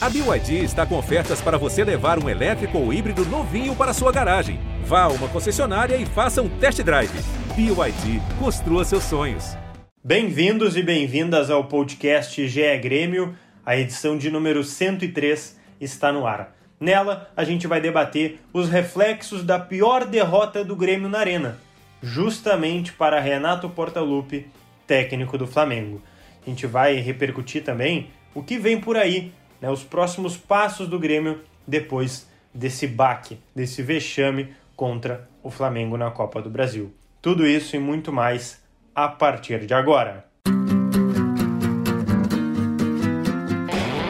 A BYD está com ofertas para você levar um elétrico ou híbrido novinho para sua garagem. Vá a uma concessionária e faça um test drive. BYD, construa seus sonhos. Bem-vindos e bem-vindas ao podcast GE Grêmio. A edição de número 103 está no ar. Nela, a gente vai debater os reflexos da pior derrota do Grêmio na Arena, justamente para Renato Portaluppi, técnico do Flamengo. A gente vai repercutir também o que vem por aí né, os próximos passos do Grêmio depois desse baque, desse vexame contra o Flamengo na Copa do Brasil. Tudo isso e muito mais a partir de agora.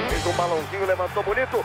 Fez um balãozinho, levantou bonito.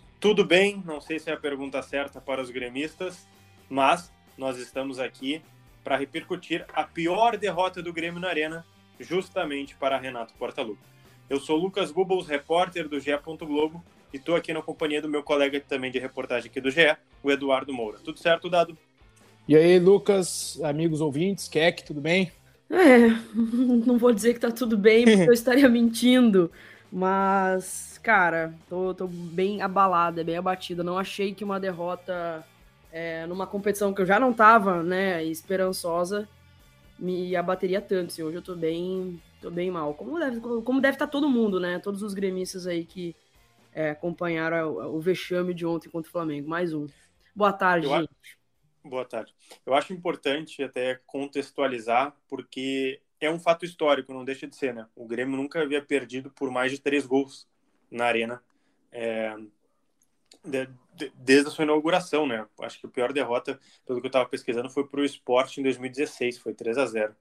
tudo bem? Não sei se é a pergunta certa para os gremistas, mas nós estamos aqui para repercutir a pior derrota do Grêmio na Arena, justamente para Renato Portaluppi. Eu sou Lucas Bubbles, repórter do GE. Globo, e estou aqui na companhia do meu colega também de reportagem aqui do GE, o Eduardo Moura. Tudo certo, Dado? E aí, Lucas, amigos ouvintes, Keck, tudo bem? É, não vou dizer que tá tudo bem, porque eu estaria mentindo, mas cara, tô, tô bem abalada, bem abatida. Não achei que uma derrota é, numa competição que eu já não tava, né, esperançosa, me abateria tanto. Assim, hoje eu tô bem, tô bem mal. Como deve, como deve estar tá todo mundo, né? Todos os gremistas aí que é, acompanharam o, o, vexame de ontem contra o Flamengo. Mais um. Boa tarde, eu gente. Acho... Boa tarde. Eu acho importante até contextualizar, porque é um fato histórico, não deixa de ser, né? O Grêmio nunca havia perdido por mais de três gols na arena é, de, de, desde a sua inauguração, né? Acho que a pior derrota, pelo que eu estava pesquisando, foi para o Sport em 2016, foi 3 a 0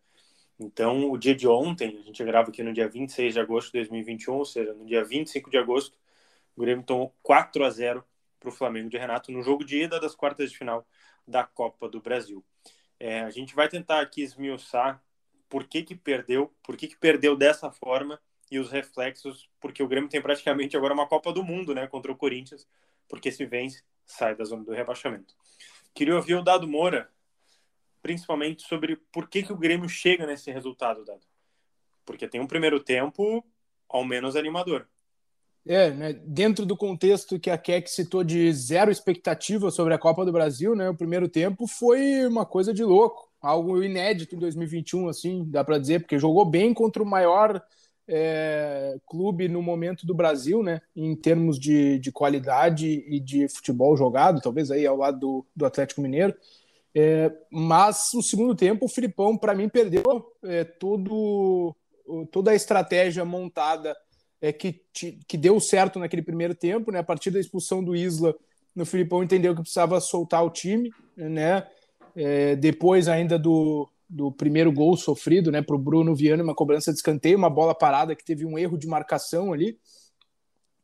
Então, o dia de ontem, a gente grava aqui no dia 26 de agosto de 2021, ou seja, no dia 25 de agosto, o Grêmio tomou 4 a 0 para o Flamengo de Renato no jogo de ida das quartas de final da Copa do Brasil. É, a gente vai tentar aqui esmiuçar por que, que perdeu, por que, que perdeu dessa forma e os reflexos, porque o Grêmio tem praticamente agora uma Copa do Mundo, né, contra o Corinthians, porque se vence, sai da zona do rebaixamento. Queria ouvir o Dado Moura, principalmente sobre por que, que o Grêmio chega nesse resultado, Dado. Porque tem um primeiro tempo, ao menos, animador. É, né, dentro do contexto que a Keck citou de zero expectativa sobre a Copa do Brasil, né, o primeiro tempo foi uma coisa de louco, algo inédito em 2021, assim, dá para dizer, porque jogou bem contra o maior é, clube no momento do Brasil, né? Em termos de, de qualidade e de futebol jogado, talvez aí ao lado do, do Atlético Mineiro. É, mas o segundo tempo, o Filipão, para mim, perdeu é, todo, toda a estratégia montada é, que, que deu certo naquele primeiro tempo, né? A partir da expulsão do Isla, o Filipão entendeu que precisava soltar o time, né? É, depois ainda do, do primeiro gol sofrido né, para o Bruno Viana, uma cobrança de escanteio, uma bola parada que teve um erro de marcação ali.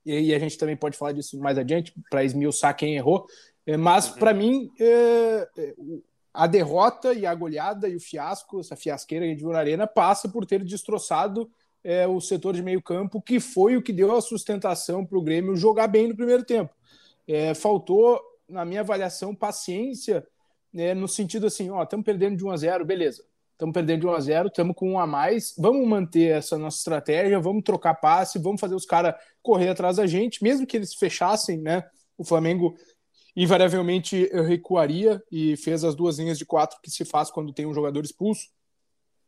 E, e a gente também pode falar disso mais adiante, para esmiuçar quem errou. É, mas, para mim, é, é, a derrota e a goleada e o fiasco, essa fiasqueira que a gente viu na Arena, passa por ter destroçado é, o setor de meio campo, que foi o que deu a sustentação para o Grêmio jogar bem no primeiro tempo. É, faltou, na minha avaliação, paciência né, no sentido assim, ó, estamos perdendo de 1 a 0, beleza. Estamos perdendo de 1 a 0, estamos com um a mais. Vamos manter essa nossa estratégia, vamos trocar passe, vamos fazer os caras correr atrás da gente, mesmo que eles fechassem, né? O Flamengo invariavelmente recuaria e fez as duas linhas de quatro que se faz quando tem um jogador expulso.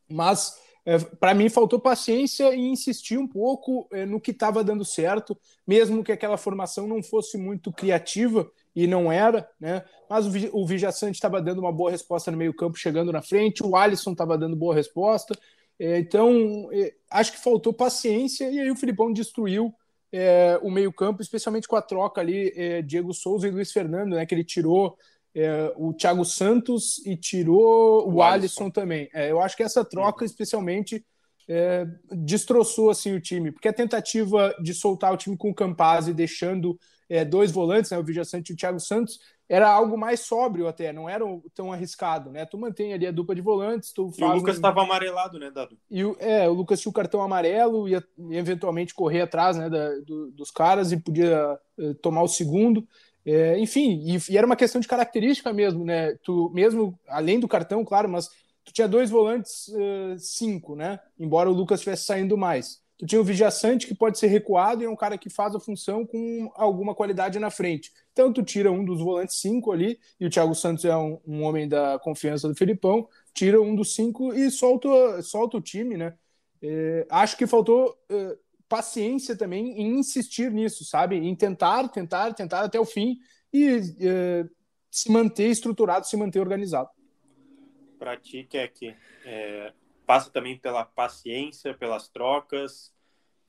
Mas é, para mim faltou paciência e insistir um pouco é, no que estava dando certo, mesmo que aquela formação não fosse muito criativa e não era, né? Mas o, o Vijaçante estava dando uma boa resposta no meio-campo, chegando na frente, o Alisson estava dando boa resposta. É, então, é, acho que faltou paciência e aí o Filipão destruiu é, o meio-campo, especialmente com a troca ali, é, Diego Souza e Luiz Fernando, né? Que ele tirou é, o Thiago Santos e tirou o, o Alisson. Alisson também. É, eu acho que essa troca, especialmente, é, destroçou assim o time, porque a tentativa de soltar o time com o Campazzi, deixando é, dois volantes, né, o Sante e o Thiago Santos, era algo mais sóbrio até, não era tão arriscado, né? Tu mantém ali a dupla de volantes, tu faz. E o Lucas estava um... amarelado, né, Dado? E o, é, o Lucas tinha o cartão amarelo, ia, ia eventualmente correr atrás né, da, do, dos caras e podia uh, tomar o segundo. É, enfim, e, e, era uma questão de característica mesmo, né? Tu mesmo, além do cartão, claro, mas tu tinha dois volantes, uh, cinco, né? Embora o Lucas estivesse saindo mais. Tu tinha o Vijaçante, que pode ser recuado e é um cara que faz a função com alguma qualidade na frente. Então tu tira um dos volantes cinco ali, e o Thiago Santos é um, um homem da confiança do Filipão, tira um dos cinco e solta, solta o time, né? É, acho que faltou é, paciência também em insistir nisso, sabe? Em tentar, tentar, tentar até o fim e é, se manter estruturado, se manter organizado. Para ti, que é, passa também pela paciência, pelas trocas,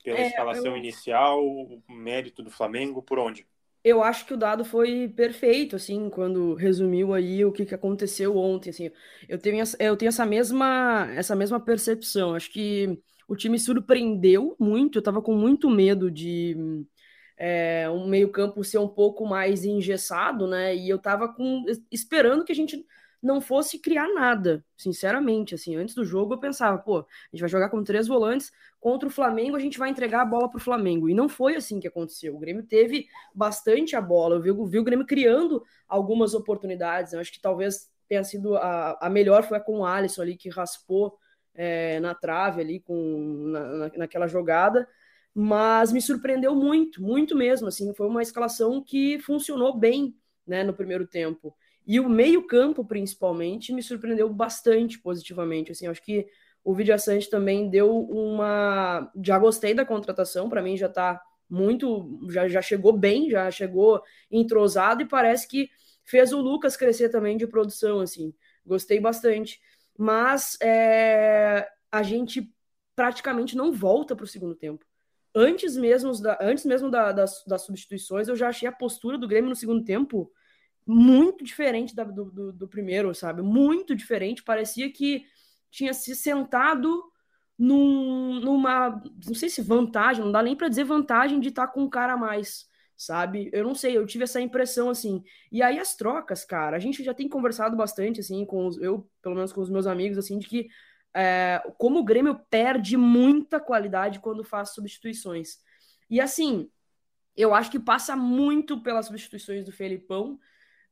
pela é, escalação eu... inicial, o mérito do Flamengo, por onde? Eu acho que o dado foi perfeito, assim, quando resumiu aí o que, que aconteceu ontem, assim. Eu tenho, eu tenho essa mesma, essa mesma percepção. Acho que o time surpreendeu muito, eu tava com muito medo de é, um meio-campo ser um pouco mais engessado, né? E eu tava com, esperando que a gente não fosse criar nada, sinceramente. Assim, antes do jogo eu pensava, pô, a gente vai jogar com três volantes contra o Flamengo, a gente vai entregar a bola para o Flamengo. E não foi assim que aconteceu. O Grêmio teve bastante a bola. Eu vi, vi o Grêmio criando algumas oportunidades. Eu acho que talvez tenha sido a, a melhor foi com o Alisson ali que raspou é, na trave ali com na, naquela jogada. Mas me surpreendeu muito, muito mesmo. Assim, foi uma escalação que funcionou bem, né, no primeiro tempo. E o meio-campo, principalmente, me surpreendeu bastante positivamente. Assim, acho que o Vidia Sante também deu uma. Já gostei da contratação, para mim já tá muito. Já, já chegou bem, já chegou entrosado e parece que fez o Lucas crescer também de produção. assim Gostei bastante. Mas é, a gente praticamente não volta para o segundo tempo. Antes mesmo, da, antes mesmo da, das, das substituições, eu já achei a postura do Grêmio no segundo tempo muito diferente da, do, do, do, primeiro, sabe? Muito diferente. Parecia que tinha se sentado num, numa, não sei se vantagem, não dá nem para dizer vantagem de estar tá com um cara a mais, sabe? Eu não sei, eu tive essa impressão assim. E aí as trocas, cara, a gente já tem conversado bastante assim com os, eu, pelo menos com os meus amigos assim, de que é, como o Grêmio perde muita qualidade quando faz substituições. E assim, eu acho que passa muito pelas substituições do Felipão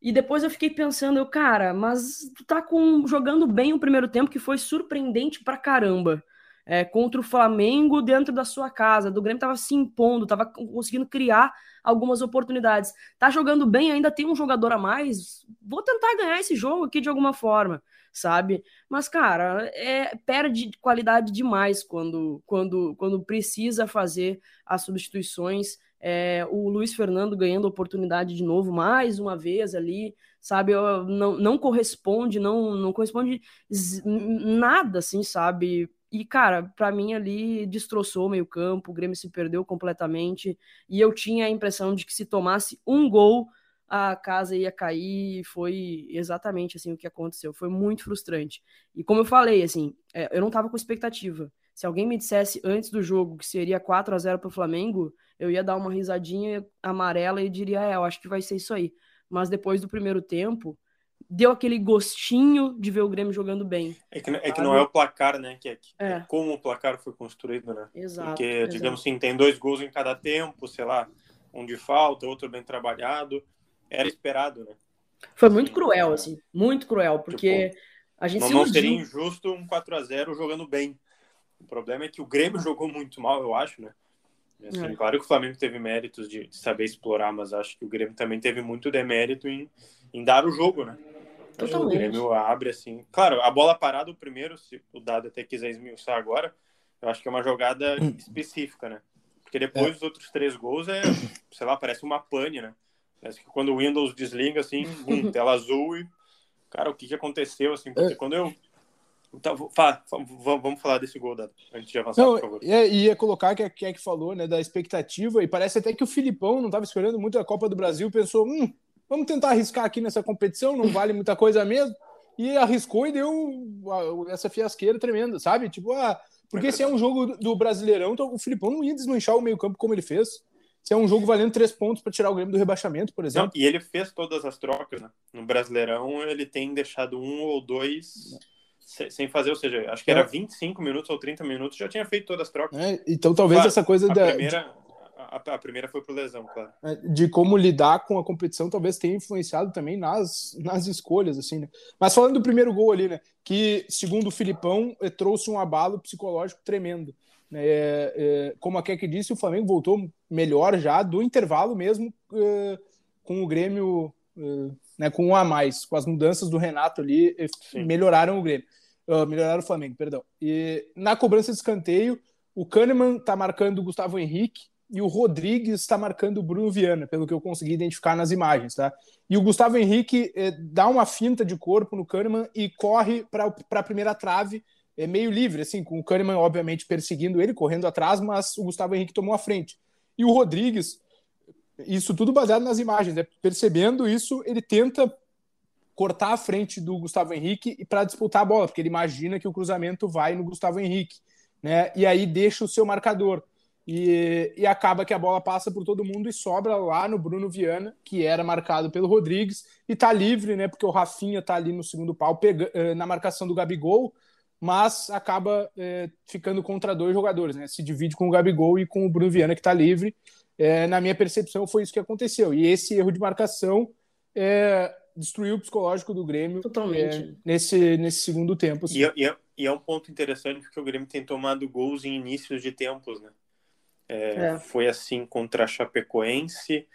e depois eu fiquei pensando, eu, cara, mas tu tá com, jogando bem o primeiro tempo, que foi surpreendente pra caramba. É, contra o Flamengo dentro da sua casa. Do Grêmio tava se impondo, tava conseguindo criar algumas oportunidades. Tá jogando bem, ainda tem um jogador a mais. Vou tentar ganhar esse jogo aqui de alguma forma, sabe? Mas, cara, é, perde qualidade demais quando, quando, quando precisa fazer as substituições é, o Luiz Fernando ganhando oportunidade de novo, mais uma vez ali, sabe? Não, não corresponde, não, não corresponde nada, assim, sabe? E, cara, para mim ali destroçou meio-campo, o Grêmio se perdeu completamente. E eu tinha a impressão de que se tomasse um gol, a casa ia cair. Foi exatamente assim o que aconteceu. Foi muito frustrante. E como eu falei, assim, é, eu não tava com expectativa. Se alguém me dissesse antes do jogo que seria 4 a 0 para o Flamengo, eu ia dar uma risadinha amarela e diria, é, eu acho que vai ser isso aí. Mas depois do primeiro tempo, deu aquele gostinho de ver o Grêmio jogando bem. É que, é que não é o placar, né? Que é, que é, como o placar foi construído, né? Exato. Porque, exato. digamos assim, tem dois gols em cada tempo, sei lá, um de falta, outro bem trabalhado. Era esperado, né? Foi muito cruel, assim, muito cruel, porque tipo, a gente não, não seria injusto um 4 a 0 jogando bem. O problema é que o Grêmio jogou muito mal, eu acho, né? Assim, é. Claro que o Flamengo teve méritos de, de, saber explorar, mas acho que o Grêmio também teve muito demérito em, em dar o jogo, né? Totalmente. O Grêmio abre assim. Claro, a bola parada, o primeiro, se o Dado até quiser esmiuçar agora, eu acho que é uma jogada hum. específica, né? Porque depois é. os outros três gols é, sei lá, parece uma pane, né? Parece que quando o Windows desliga, assim, um, tela azul e. Cara, o que, que aconteceu, assim? Porque é. quando eu então, vamos falar desse gol da, antes de avançar, não, por favor. É, ia colocar que é, que é que falou, né, da expectativa, e parece até que o Filipão não estava esperando muito a Copa do Brasil, pensou, hum, vamos tentar arriscar aqui nessa competição, não vale muita coisa mesmo, e arriscou e deu essa fiasqueira tremenda, sabe? Tipo, ah, Porque é se é um jogo do Brasileirão, então o Filipão não ia desmanchar o meio-campo como ele fez. Se é um jogo valendo três pontos para tirar o Grêmio do rebaixamento, por exemplo. Não, e ele fez todas as trocas, né? No Brasileirão, ele tem deixado um ou dois sem fazer, ou seja, acho que era 25 é. minutos ou 30 minutos, já tinha feito todas as trocas. É, então talvez claro, essa coisa a da. Primeira, a, a, primeira foi por lesão, claro. É, de como lidar com a competição, talvez tenha influenciado também nas, nas escolhas, assim, né? Mas falando do primeiro gol ali, né? Que, segundo o Filipão, eh, trouxe um abalo psicológico tremendo. Né? É, é, como a Keck disse, o Flamengo voltou melhor já do intervalo mesmo é, com o Grêmio é, né, com um a mais, com as mudanças do Renato ali, Sim. melhoraram o Grêmio. Uh, melhoraram o Flamengo, perdão. E na cobrança de escanteio, o Kahneman está marcando o Gustavo Henrique e o Rodrigues está marcando o Bruno Viana, pelo que eu consegui identificar nas imagens, tá? E o Gustavo Henrique eh, dá uma finta de corpo no Kahneman e corre para a primeira trave, é meio livre, assim, com o Kahneman, obviamente, perseguindo ele, correndo atrás, mas o Gustavo Henrique tomou a frente. E o Rodrigues, isso tudo baseado nas imagens, né? percebendo isso, ele tenta cortar a frente do Gustavo Henrique e para disputar a bola, porque ele imagina que o cruzamento vai no Gustavo Henrique, né? E aí deixa o seu marcador. E, e, acaba que a bola passa por todo mundo e sobra lá no Bruno Viana, que era marcado pelo Rodrigues, e tá livre, né? Porque o Rafinha tá ali no segundo pau pega, eh, na marcação do Gabigol, mas acaba é, ficando contra dois jogadores, né? Se divide com o Gabigol e com o Bruno Viana, que está livre. É, na minha percepção, foi isso que aconteceu. E esse erro de marcação é, destruiu o psicológico do Grêmio Totalmente. nesse, nesse segundo tempo. Assim. E, é, e, é, e, é, um ponto interessante porque o Grêmio tem tomado gols em inícios de tempos, né? Foi assim contra a Chapecoense,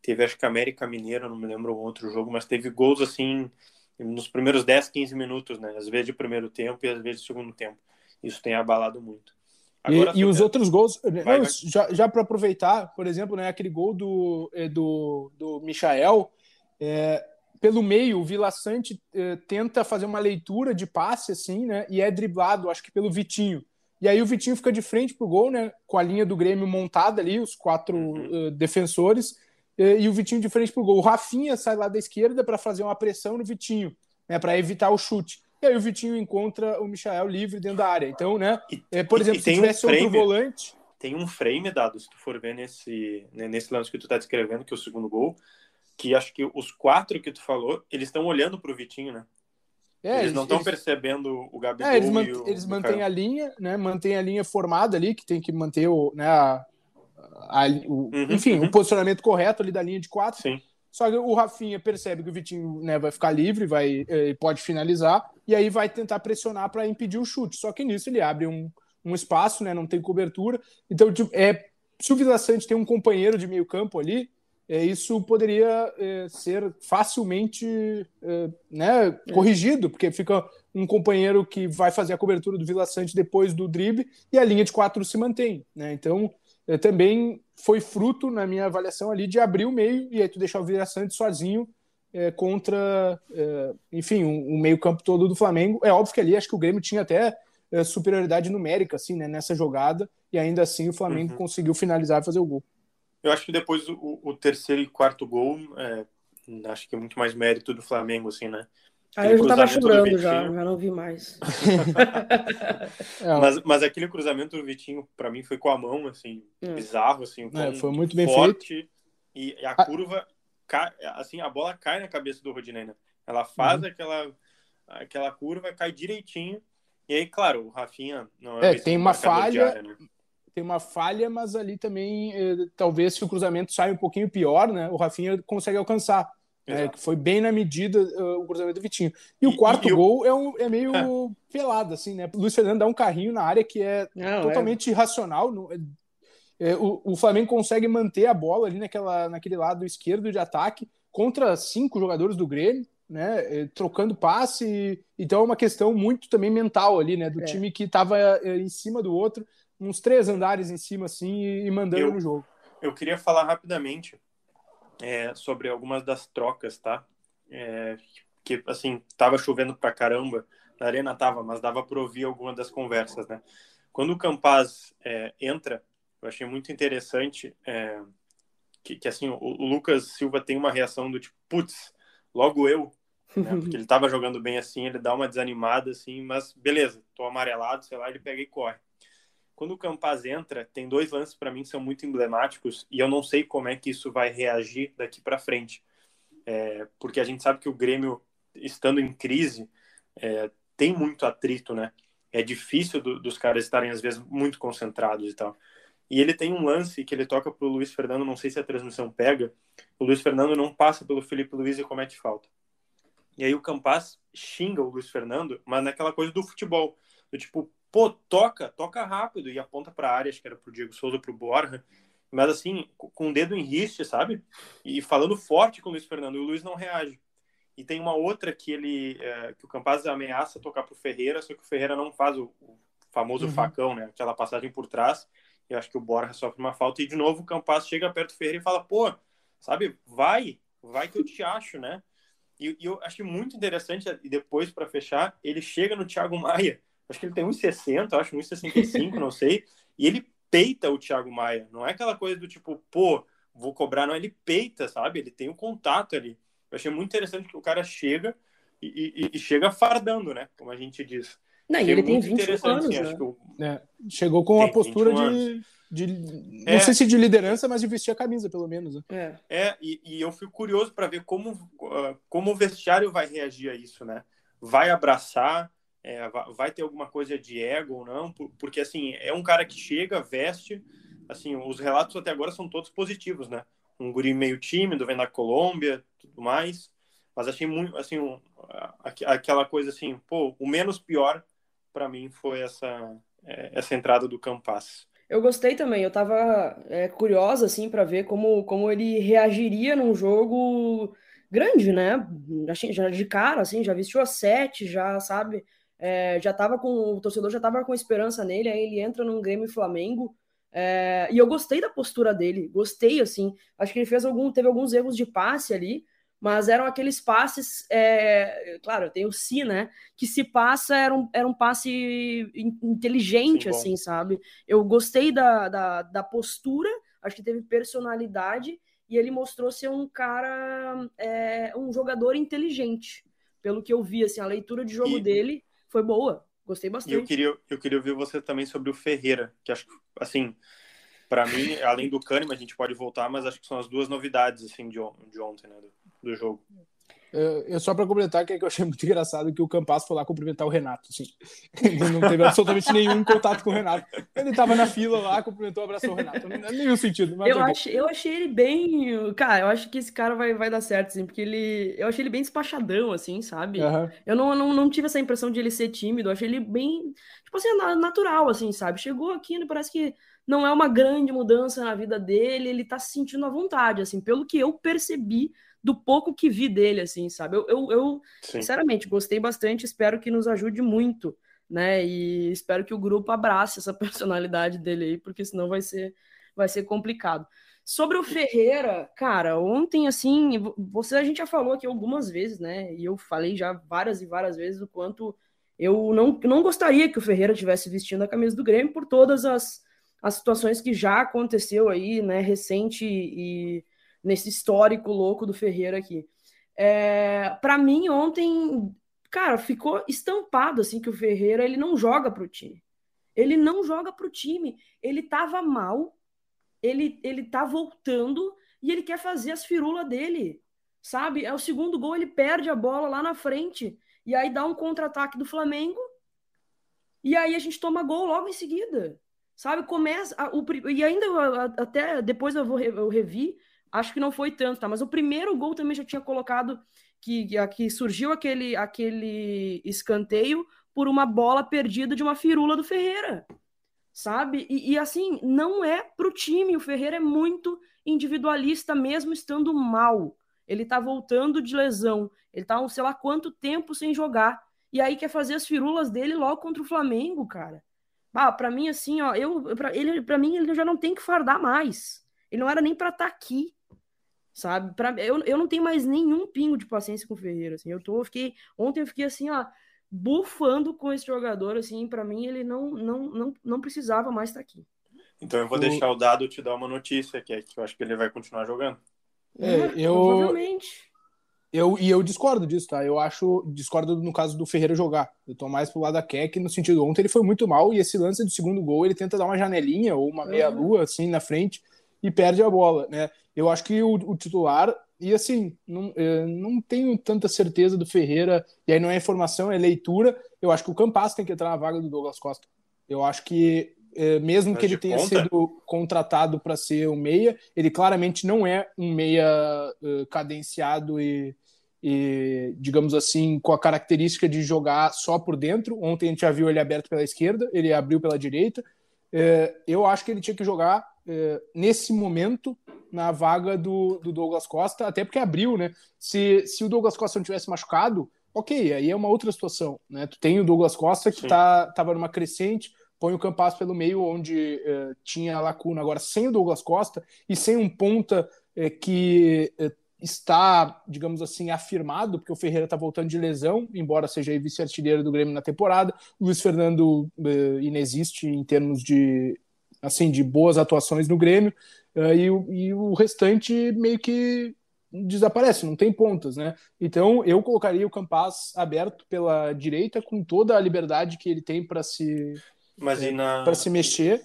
teve acho que América Mineiro, não me lembro o outro jogo, mas teve gols assim nos primeiros 10, 15 minutos, né? Às vezes de primeiro tempo e às vezes de segundo tempo. Isso tem abalado muito. Agora, e, e os outros gols, vai, vai. já, já para aproveitar, por exemplo, né, aquele gol do, é, do, do Michael, é, pelo meio, o Vila Sante é, tenta fazer uma leitura de passe, assim, né, e é driblado, acho que pelo Vitinho. E aí o Vitinho fica de frente pro gol, né, com a linha do Grêmio montada ali, os quatro uhum. uh, defensores, e o Vitinho de frente pro gol. O Rafinha sai lá da esquerda para fazer uma pressão no Vitinho, né, para evitar o chute. E aí o Vitinho encontra o Michael livre dentro da área. Então, né, e, é, por exemplo, se tivesse um frame, outro volante. Tem um frame dado, se tu for ver nesse, né, nesse lance que tu tá descrevendo, que é o segundo gol, que acho que os quatro que tu falou, eles estão olhando pro Vitinho, né? É, eles, não estão percebendo o Gabigol. É, eles, o, eles mantêm a linha, né? Mantém a linha formada ali, que tem que manter o, né, a, a, o, uhum, enfim, uhum. o posicionamento correto ali da linha de quatro. Sim. Só que o Rafinha percebe que o Vitinho né, vai ficar livre, vai eh, pode finalizar, e aí vai tentar pressionar para impedir o chute. Só que nisso ele abre um, um espaço, né, não tem cobertura. Então, tipo, é, se o Vila Sante tem um companheiro de meio campo ali, isso poderia é, ser facilmente é, né, corrigido, porque fica um companheiro que vai fazer a cobertura do Vila Sante depois do drible e a linha de quatro se mantém. Né? Então, é, também foi fruto, na minha avaliação ali, de abrir o meio e aí tu deixar o Vila Sante sozinho é, contra, é, enfim, o um, um meio campo todo do Flamengo. É óbvio que ali acho que o Grêmio tinha até superioridade numérica assim, né, nessa jogada e ainda assim o Flamengo uhum. conseguiu finalizar e fazer o gol. Eu acho que depois o, o terceiro e quarto gol, é, acho que é muito mais mérito do Flamengo, assim, né? Aí eu já tava chorando já, já não vi mais. É, mas, mas aquele cruzamento do Vitinho, para mim, foi com a mão, assim, é. bizarro, assim, é, foi muito bem forte, feito. E, a ah. curva, cai, assim, a bola cai na cabeça do Rodinei, né? Ela faz uhum. aquela, aquela curva, cai direitinho. E aí, claro, o Rafinha não é, é tem uma falha, área, né? Tem uma falha, mas ali também, eh, talvez se o cruzamento sai um pouquinho pior, né? O Rafinha consegue alcançar. Né, que foi bem na medida uh, o cruzamento do Vitinho. E, e o quarto e, gol é, um, é meio é. pelado, assim, né? O Luiz Fernando dá um carrinho na área que é Não, é. totalmente é. irracional. No, é, o, o Flamengo consegue manter a bola ali naquela, naquele lado esquerdo de ataque contra cinco jogadores do Grêmio, né? É, trocando passe. Então é uma questão muito também mental ali, né? Do é. time que estava em cima do outro uns três andares em cima assim e mandando eu, no jogo. Eu queria falar rapidamente é, sobre algumas das trocas, tá? É, que assim tava chovendo pra caramba, na arena tava, mas dava para ouvir alguma das conversas, né? Quando o Campaz é, entra, eu achei muito interessante é, que, que, assim o, o, Lucas Silva tem uma reação do tipo, putz, logo eu, né? porque ele tava jogando bem assim, ele dá uma desanimada assim, mas beleza, tô amarelado, sei lá, ele pega e corre. Quando o Campaz entra, tem dois lances para mim que são muito emblemáticos e eu não sei como é que isso vai reagir daqui para frente. É, porque a gente sabe que o Grêmio, estando em crise, é, tem muito atrito, né? É difícil do, dos caras estarem, às vezes, muito concentrados e tal. E ele tem um lance que ele toca pro Luiz Fernando, não sei se a transmissão pega. O Luiz Fernando não passa pelo Felipe Luiz e comete falta. E aí o Campas xinga o Luiz Fernando, mas naquela coisa do futebol. Do tipo, pô, toca, toca rápido e aponta para a área, acho que era pro Diego Souza, pro Borja. Mas assim, com o dedo em riste, sabe? E falando forte com o Luiz Fernando, e o Luiz não reage. E tem uma outra que ele é, que o Campaz ameaça tocar pro Ferreira, só que o Ferreira não faz o, o famoso uhum. facão, né? Aquela passagem por trás. E acho que o Borja sofre uma falta. E de novo o Campaz chega perto do Ferreira e fala: pô, sabe, vai, vai que eu te acho, né? E, e eu acho muito interessante, e depois para fechar, ele chega no Thiago Maia. Acho que ele tem 1,60, acho 1,65, não sei. E ele peita o Thiago Maia. Não é aquela coisa do tipo, pô, vou cobrar, não. Ele peita, sabe? Ele tem o um contato ali. Eu achei muito interessante que o cara chega e, e, e chega fardando, né? Como a gente diz. Não, e ele tem 20 anos, assim, né? eu... é, chegou com a postura de, de, Não é, sei se de liderança, mas de vestir a camisa, pelo menos. Né? É, é e, e eu fico curioso para ver como, uh, como o vestiário vai reagir a isso, né? Vai abraçar, é, vai ter alguma coisa de ego ou não? Porque, assim, é um cara que chega, veste, assim, os relatos até agora são todos positivos, né? Um guri meio tímido, vem da Colômbia, tudo mais. Mas achei muito, assim, um, aquela coisa assim, pô, o menos pior para mim foi essa, é, essa entrada do Campas. Eu gostei também, eu tava é, curiosa, assim, para ver como, como ele reagiria num jogo grande, né? Já de cara, assim, já vestiu a sete, já, sabe? É, já tava com, o torcedor já tava com esperança nele, aí ele entra num Grêmio Flamengo, é, e eu gostei da postura dele, gostei, assim, acho que ele fez algum, teve alguns erros de passe ali, mas eram aqueles passes, é, claro, tem o si, né? Que se passa era um, era um passe inteligente, Sim, assim, sabe? Eu gostei da, da, da, postura, acho que teve personalidade e ele mostrou ser um cara, é, um jogador inteligente. Pelo que eu vi, assim, a leitura de jogo e, dele foi boa. Gostei bastante. E eu queria, eu queria ouvir você também sobre o Ferreira, que acho que, assim, para mim, além do Kahneman, a gente pode voltar, mas acho que são as duas novidades, assim, de, de ontem, né? do jogo. Eu, só para complementar, que, é que eu achei muito engraçado que o Campas foi lá cumprimentar o Renato. Assim. Ele não teve absolutamente nenhum contato com o Renato. Ele estava na fila lá, cumprimentou, abraçou o Renato. Não é nenhum sentido. eu, achei, eu achei ele bem. Cara, eu acho que esse cara vai, vai dar certo, assim, porque ele. Eu achei ele bem despachadão, assim, sabe? Uhum. Eu não, não, não tive essa impressão de ele ser tímido. Eu achei ele bem. Tipo assim, natural, assim, sabe? Chegou aqui, né, parece que não é uma grande mudança na vida dele, ele tá se sentindo à vontade, assim, pelo que eu percebi do pouco que vi dele, assim, sabe? Eu, eu, eu sinceramente, gostei bastante, espero que nos ajude muito, né? E espero que o grupo abrace essa personalidade dele aí, porque senão vai ser, vai ser complicado. Sobre o Ferreira, cara, ontem, assim, você a gente já falou aqui algumas vezes, né? E eu falei já várias e várias vezes o quanto eu não, não gostaria que o Ferreira tivesse vestindo a camisa do Grêmio por todas as, as situações que já aconteceu aí, né, recente e nesse histórico louco do Ferreira aqui. É, para mim, ontem, cara, ficou estampado assim que o Ferreira ele não joga para o time. Ele não joga para o time. Ele tava mal, ele, ele tá voltando e ele quer fazer as firulas dele. Sabe? É o segundo gol, ele perde a bola lá na frente. E aí dá um contra-ataque do Flamengo. E aí a gente toma gol logo em seguida. Sabe? Começa. A, o, e ainda até depois eu vou eu revi acho que não foi tanto, tá? Mas o primeiro gol também já tinha colocado que, que surgiu aquele, aquele escanteio por uma bola perdida de uma firula do Ferreira, sabe? E, e assim, não é pro time. O Ferreira é muito individualista, mesmo estando mal. Ele tá voltando de lesão. Ele tá, sei lá quanto tempo sem jogar. E aí quer fazer as firulas dele logo contra o Flamengo, cara. Ah, para mim assim, ó, eu ele para mim ele já não tem que fardar mais. Ele não era nem para estar tá aqui sabe? Pra, eu, eu não tenho mais nenhum pingo de paciência com o Ferreira, assim. Eu tô, eu fiquei, ontem eu fiquei assim, ó, bufando com esse jogador, assim, para mim ele não, não, não, não precisava mais estar aqui. Então eu vou o... deixar o dado te dar uma notícia, que é que eu acho que ele vai continuar jogando. É, eu... Provavelmente. Eu, e eu discordo disso, tá? Eu acho, discordo no caso do Ferreira jogar. Eu tô mais pro lado da Keck, no sentido, ontem ele foi muito mal e esse lance do segundo gol, ele tenta dar uma janelinha ou uma meia-lua, assim, na frente e perde a bola, né? Eu acho que o, o titular, e assim, não, não tenho tanta certeza do Ferreira, e aí não é informação, é leitura, eu acho que o Campas tem que entrar na vaga do Douglas Costa. Eu acho que é, mesmo Mas que ele tenha conta? sido contratado para ser um meia, ele claramente não é um meia uh, cadenciado e, e, digamos assim, com a característica de jogar só por dentro. Ontem a gente já viu ele aberto pela esquerda, ele abriu pela direita. Uh, eu acho que ele tinha que jogar nesse momento na vaga do, do, Douglas Costa, até porque abriu, né? Se, se o Douglas Costa não tivesse machucado, ok, aí é uma outra situação, né? Tu tem o Douglas Costa que tá, tava numa crescente, põe o Campas pelo meio, onde uh, tinha a lacuna. Agora, sem o Douglas Costa e sem um ponta uh, que está, digamos assim, afirmado, porque o Ferreira está voltando de lesão, embora seja vice-artilheiro do Grêmio na temporada. O Luiz Fernando inexiste em termos de assim de boas atuações no Grêmio e, e o restante meio que desaparece, não tem pontas, né? Então eu colocaria o Campas aberto pela direita com toda a liberdade que ele tem para se na... para se mexer.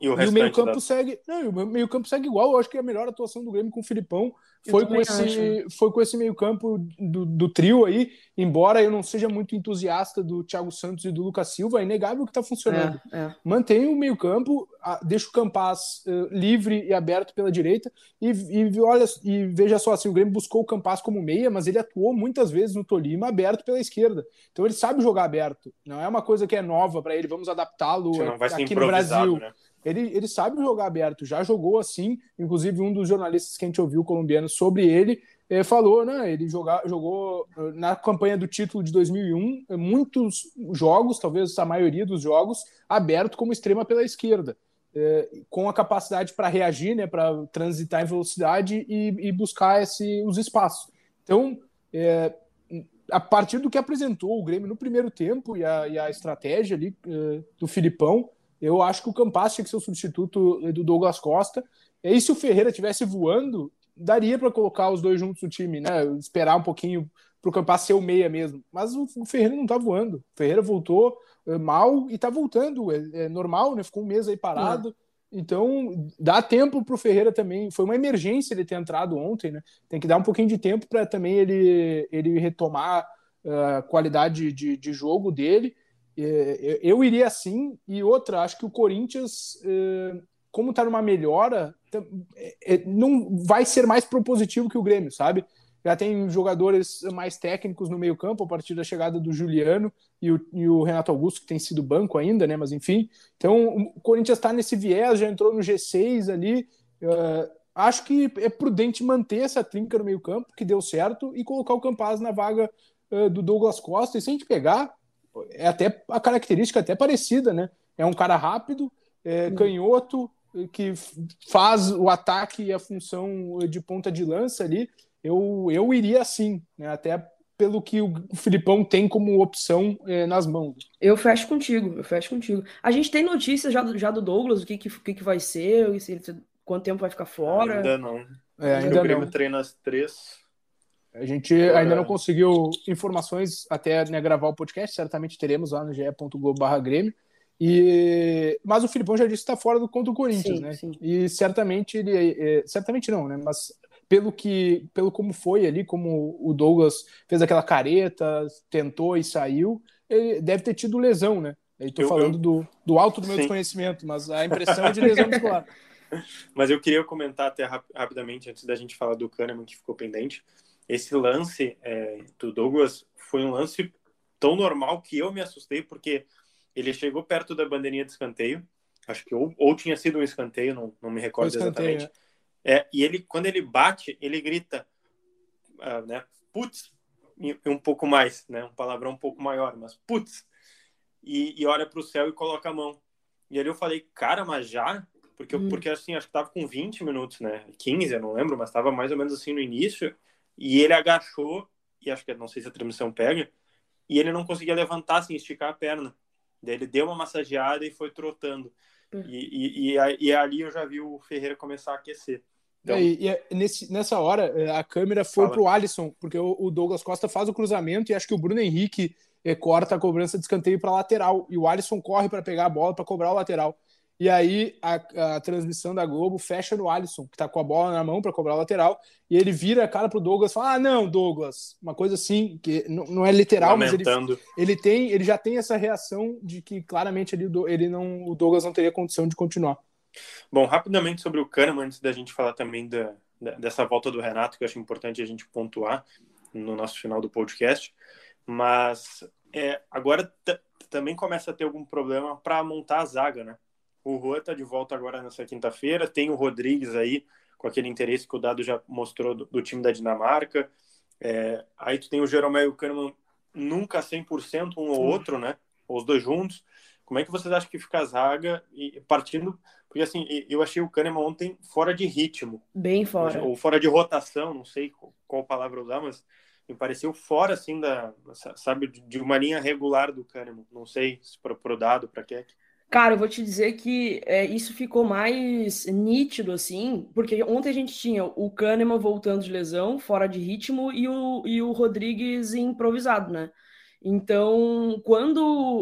E o, e o meio-campo da... segue. Não, o meio-campo segue igual. Eu acho que a melhor atuação do Grêmio com o Filipão foi com, esse, foi com esse meio-campo do, do, trio aí. Embora eu não seja muito entusiasta do Thiago Santos e do Lucas Silva, é inegável que está funcionando. É, é. Mantém o meio-campo, deixa o Campas uh, livre e aberto pela direita. E, e, olha, e veja só, assim, o Grêmio buscou o Campas como meia, mas ele atuou muitas vezes no Tolima aberto pela esquerda. Então ele sabe jogar aberto. Não é uma coisa que é nova para ele. Vamos adaptá-lo aqui no Brasil. Né? Ele, ele sabe jogar aberto, já jogou assim, inclusive um dos jornalistas que a gente ouviu colombiano sobre ele eh, falou, né, ele joga, jogou eh, na campanha do título de 2001 eh, muitos jogos, talvez a maioria dos jogos, aberto como extrema pela esquerda, com a capacidade para reagir, né, para transitar em velocidade e, e buscar esse, os espaços. Então, a partir do que apresentou o Grêmio no primeiro tempo e a, e a estratégia ali do Filipão, eu acho que o Campas tinha que ser o substituto do Douglas Costa. E aí, se o Ferreira tivesse voando, daria para colocar os dois juntos no time, né? Esperar um pouquinho para o Campas ser o meia mesmo. Mas o Ferreira não está voando. O Ferreira voltou é, mal e está voltando. É, é, normal, né? Ficou um mês aí parado. É. Então, dá tempo para o Ferreira também. Foi uma emergência ele ter entrado ontem, né? Tem que dar um pouquinho de tempo para também ele, ele retomar a uh, qualidade de, de jogo dele. É, eu iria assim. E outra, acho que o Corinthians, é, como está numa melhora, é, não vai ser mais propositivo que o Grêmio, sabe? Já tem jogadores mais técnicos no meio-campo a partir da chegada do Juliano e o, e o, Renato Augusto, que tem sido banco ainda, né? Mas enfim. Então o Corinthians está nesse viés, já entrou no G6 ali. Uh, acho que é prudente manter essa trinca no meio-campo, que deu certo, e colocar o Campaz na vaga uh, do Douglas Costa. E se a gente pegar, é até a característica até parecida, né? É um cara rápido, é, canhoto, que faz o ataque e a função de ponta de lança ali. Eu, eu iria assim, né? Até pelo que o Filipão tem como opção é, nas mãos. Eu fecho contigo, eu fecho contigo. A gente tem notícias já, já do Douglas, o que, que, que, vai ser, quanto tempo vai ficar fora? Ainda não. É, ainda o Grêmio não. treina às três. A gente ainda não conseguiu informações até né, gravar o podcast, certamente teremos lá no ge.globo.br Grêmio. E... Mas o Filipão já disse que está fora do contra o Corinthians, sim, né? Sim. E certamente ele. É, certamente não, né? Mas pelo que pelo como foi ali, como o Douglas fez aquela careta, tentou e saiu, ele deve ter tido lesão, né? Aí tô eu, falando eu... Do, do alto do meu sim. desconhecimento, mas a impressão é de lesão muscular. Mas eu queria comentar até rapidamente, antes da gente falar do Kahneman, que ficou pendente, esse lance é, do Douglas foi um lance tão normal que eu me assustei, porque ele chegou perto da bandeirinha de escanteio, acho que ou, ou tinha sido um escanteio, não, não me recordo exatamente. É. é. e ele, quando ele bate, ele grita, uh, né, putz, um pouco mais, né, um palavrão um pouco maior, mas putz, e, e olha para o céu e coloca a mão. E ali eu falei, cara, mas já? Porque, hum. porque assim, acho que tava com 20 minutos, né, 15, eu não lembro, mas tava mais ou menos assim no início, e ele agachou, e acho que não sei se a transmissão pega, e ele não conseguia levantar, assim, esticar a perna. Daí ele deu uma massageada e foi trotando. Uhum. E, e, e, e, ali eu já vi o Ferreira começar a aquecer. Então, é, e, e nesse, nessa hora, a câmera foi para o Alisson, porque o, o, Douglas Costa faz o cruzamento e acho que o Bruno Henrique corta a cobrança de escanteio para lateral. E o Alisson corre para pegar a bola para cobrar o lateral. E aí a, a, transmissão da Globo fecha no Alisson, que tá com a bola na mão para cobrar o lateral, e ele vira a cara pro Douglas e fala: Ah, não, Douglas, uma coisa assim, que não, não é literal, Lamentando. mas ele, ele tem, ele já tem essa reação de que claramente ele, ele não, o Douglas não teria condição de continuar. Bom, rapidamente sobre o Kahneman, antes da gente falar também da, da, dessa volta do Renato, que eu acho importante a gente pontuar no nosso final do podcast. Mas é, agora também começa a ter algum problema para montar a zaga, né? O Juan está de volta agora nessa quinta-feira. Tem o Rodrigues aí, com aquele interesse que o Dado já mostrou do, do time da Dinamarca. É, aí tu tem o Jeromel e o Kahneman nunca 100% um ou outro, né? Os dois juntos. Como é que vocês acham que fica a zaga? E partindo. Porque assim, eu achei o Kahneman ontem fora de ritmo. Bem fora. Ou fora de rotação, não sei qual palavra usar, mas me pareceu fora, assim, da, sabe, de uma linha regular do Kahneman. Não sei se para o dado, para Keck. Cara, eu vou te dizer que é, isso ficou mais nítido, assim, porque ontem a gente tinha o Kahneman voltando de lesão, fora de ritmo, e o, e o Rodrigues improvisado, né? Então, quando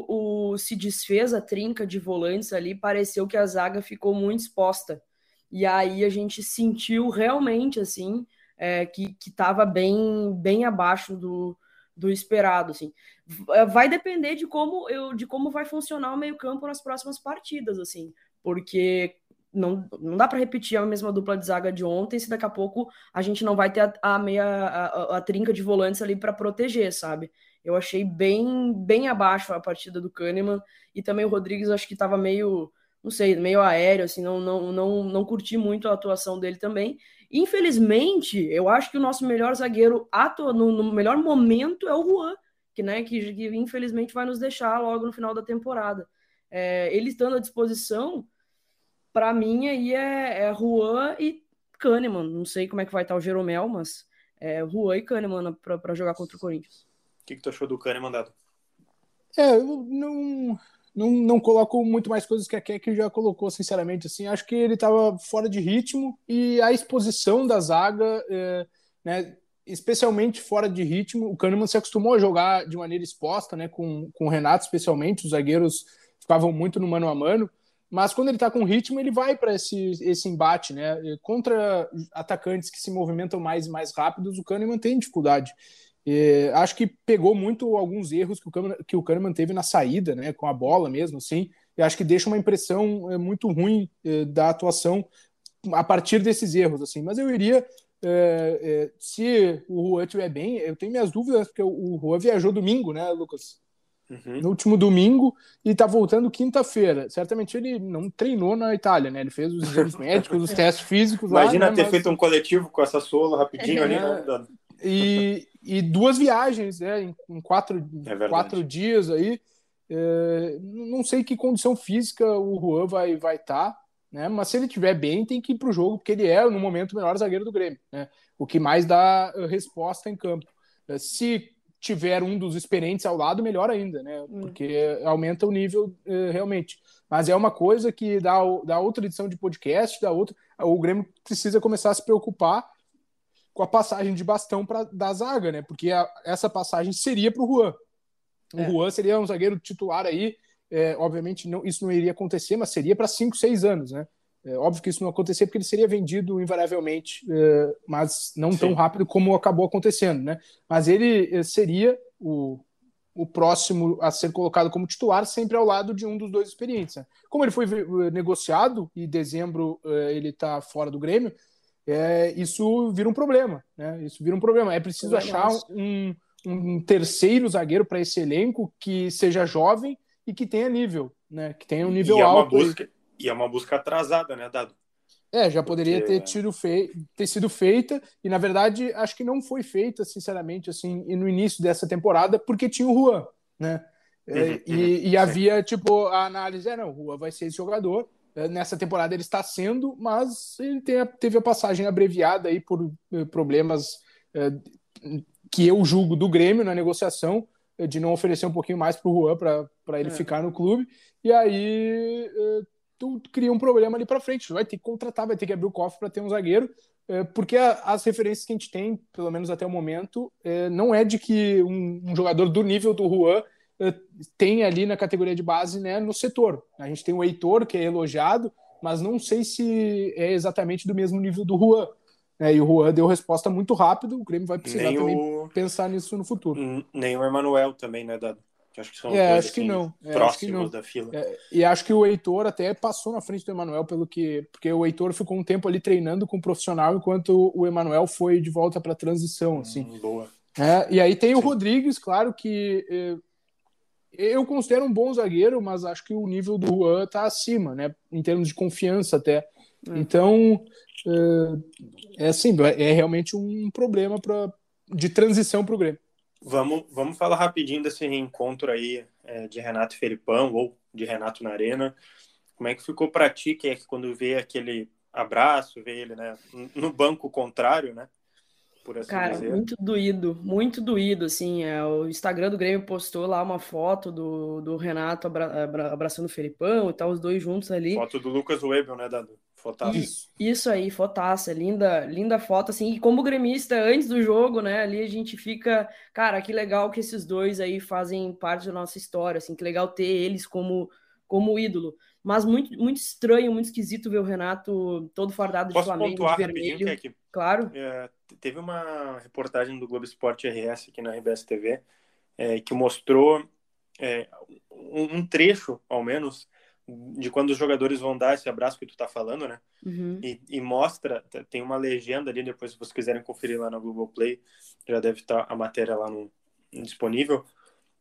o, se desfez a trinca de volantes ali, pareceu que a zaga ficou muito exposta. E aí a gente sentiu realmente, assim, é, que estava bem, bem abaixo do, do esperado, assim. É, vai depender de como eu, de como vai funcionar o meio-campo nas próximas partidas, assim, porque não, não dá para repetir a mesma dupla de zaga de ontem se daqui a pouco a gente não vai ter a, a meia a, a, trinca de volantes ali para proteger, sabe? Eu achei bem bem abaixo a partida do Kahneman e também o Rodrigues acho que estava meio não sei, meio aéreo assim, não não não não curti muito a atuação dele também. Infelizmente, eu acho que o nosso melhor zagueiro atua no, no melhor momento é o Juan, que, né, que, que, infelizmente vai nos deixar logo no final da temporada. É, ele estando à disposição, para mim aí é, é Juan e Kahneman. Não sei como é que vai estar o Jeromel, mas é Juan e Kahneman para jogar contra o Corinthians. O que, que tu achou do Kahneman, Dado? É, eu não, não, não coloco muito mais coisas que a Keck já colocou, sinceramente. Assim, acho que ele estava fora de ritmo e a exposição da zaga, é, né, especialmente fora de ritmo. O Kahneman se acostumou a jogar de maneira exposta, né, com, com o Renato, especialmente. Os zagueiros ficavam muito no mano a mano. Mas quando ele está com ritmo, ele vai para esse, esse embate, né? Contra atacantes que se movimentam mais e mais rápidos, o Kahneman tem dificuldade. E, acho que pegou muito alguns erros que o, Kahneman, que o Kahneman teve na saída, né? Com a bola mesmo, assim. E acho que deixa uma impressão é, muito ruim é, da atuação a partir desses erros, assim. Mas eu iria é, é, se o Juan estiver bem, eu tenho minhas dúvidas, porque o Juan viajou domingo, né, Lucas? Uhum. No último domingo e está voltando quinta-feira. Certamente ele não treinou na Itália, né? Ele fez os exames médicos, os testes físicos. Imagina lá, né, ter mas... feito um coletivo com essa solo rapidinho é, ali, né? E, e duas viagens, né? Em, em quatro, é quatro dias aí. É, não sei que condição física o Juan vai vai estar. Tá né? Mas se ele estiver bem, tem que ir para o jogo, porque ele é, no momento, o melhor zagueiro do Grêmio, né? O que mais dá eh, resposta em campo. Eh, se tiver um dos experientes ao lado, melhor ainda, né? Hum. Porque aumenta o nível uh, realmente. Mas é uma coisa que dá, dá outra edição de podcast, da outra. O Grêmio precisa começar a se preocupar com a passagem de bastão para da zaga, né? Porque a, essa passagem seria para o Juan. O é. Juan seria um zagueiro titular aí é, obviamente não, isso não iria acontecer, mas seria para 5, 6 anos, né? É, óbvio que isso não acontecer porque ele seria vendido invariavelmente, é, mas não Sim. tão rápido como acabou acontecendo, né? Mas ele é, seria o, o próximo a ser colocado como titular sempre ao lado de um dos dois experientes. Né? Como ele foi é, negociado e em dezembro é, ele está fora do Grêmio, isso vira um problema, né? Isso vira um problema. É preciso achar um, um terceiro zagueiro para esse elenco que seja jovem e que tenha nível, né? Que tenha um nível e é alto. Busca, e é uma busca atrasada, né, Dado? É, já poderia Porque... ter, tido fei ter sido feita, e na verdade acho que não foi feita, sinceramente, assim, no início dessa temporada, porque tinha o Juan, né? É, uhum, e, uhum, e havia, tipo, a análise, é, não, o Juan vai ser esse jogador, é, nessa temporada ele está sendo, mas ele tem, teve a passagem abreviada aí por eh, problemas é, que eu julgo do Grêmio na negociação, de não oferecer um pouquinho mais para o Juan para ele é. ficar no clube. E aí tu cria um problema ali para frente. Tu vai ter que contratar, vai ter que abrir o cofre para ter um zagueiro, é, porque as referências que a gente tem, pelo menos até o momento, é, não é de que um, um jogador do nível do Juan é, tem ali na categoria de base né, no setor. A gente tem o Heitor, que é elogiado, mas não sei se é exatamente do mesmo nível do Juan. É, e o Juan deu resposta muito rápido, o Grêmio vai precisar nem também o... pensar nisso no futuro. Nem o Emanuel também, né, Dado? Que acho que são é, acho, assim, que não. É, acho que não. da fila. É, e acho que o Heitor até passou na frente do Emanuel, pelo que. Porque o Heitor ficou um tempo ali treinando com o profissional, enquanto o Emanuel foi de volta para a transição. Assim. Hum, boa. É, e aí tem o Rodrigues, claro que. É, eu considero um bom zagueiro, mas acho que o nível do Juan está acima, né? Em termos de confiança até. Hum. Então, é, é assim, é realmente um problema pra, de transição para o Grêmio. Vamos, vamos falar rapidinho desse reencontro aí é, de Renato e Felipão, ou de Renato na Arena. Como é que ficou para ti, que é que quando vê aquele abraço, vê ele né, no banco contrário, né? Por assim Cara, dizer. muito doído, muito doído, assim, é, o Instagram do Grêmio postou lá uma foto do, do Renato abra, abraçando o Felipão e tal, os dois juntos ali. Foto do Lucas Webel, né, Dado? Fotaça. Isso, isso aí, fotaça, linda, linda foto, assim, e como gremista, antes do jogo, né, ali a gente fica, cara, que legal que esses dois aí fazem parte da nossa história, assim, que legal ter eles como, como ídolo, mas muito, muito estranho, muito esquisito ver o Renato todo fardado de Posso Flamengo, de vermelho, é que, claro. É, teve uma reportagem do Globo Esporte RS aqui na RBS TV, é, que mostrou é, um, um trecho, ao menos, de quando os jogadores vão dar esse abraço que tu tá falando, né? Uhum. E, e, mostra, tem uma legenda ali, depois se vocês quiserem conferir lá no Google Play, já deve estar a matéria lá no, disponível,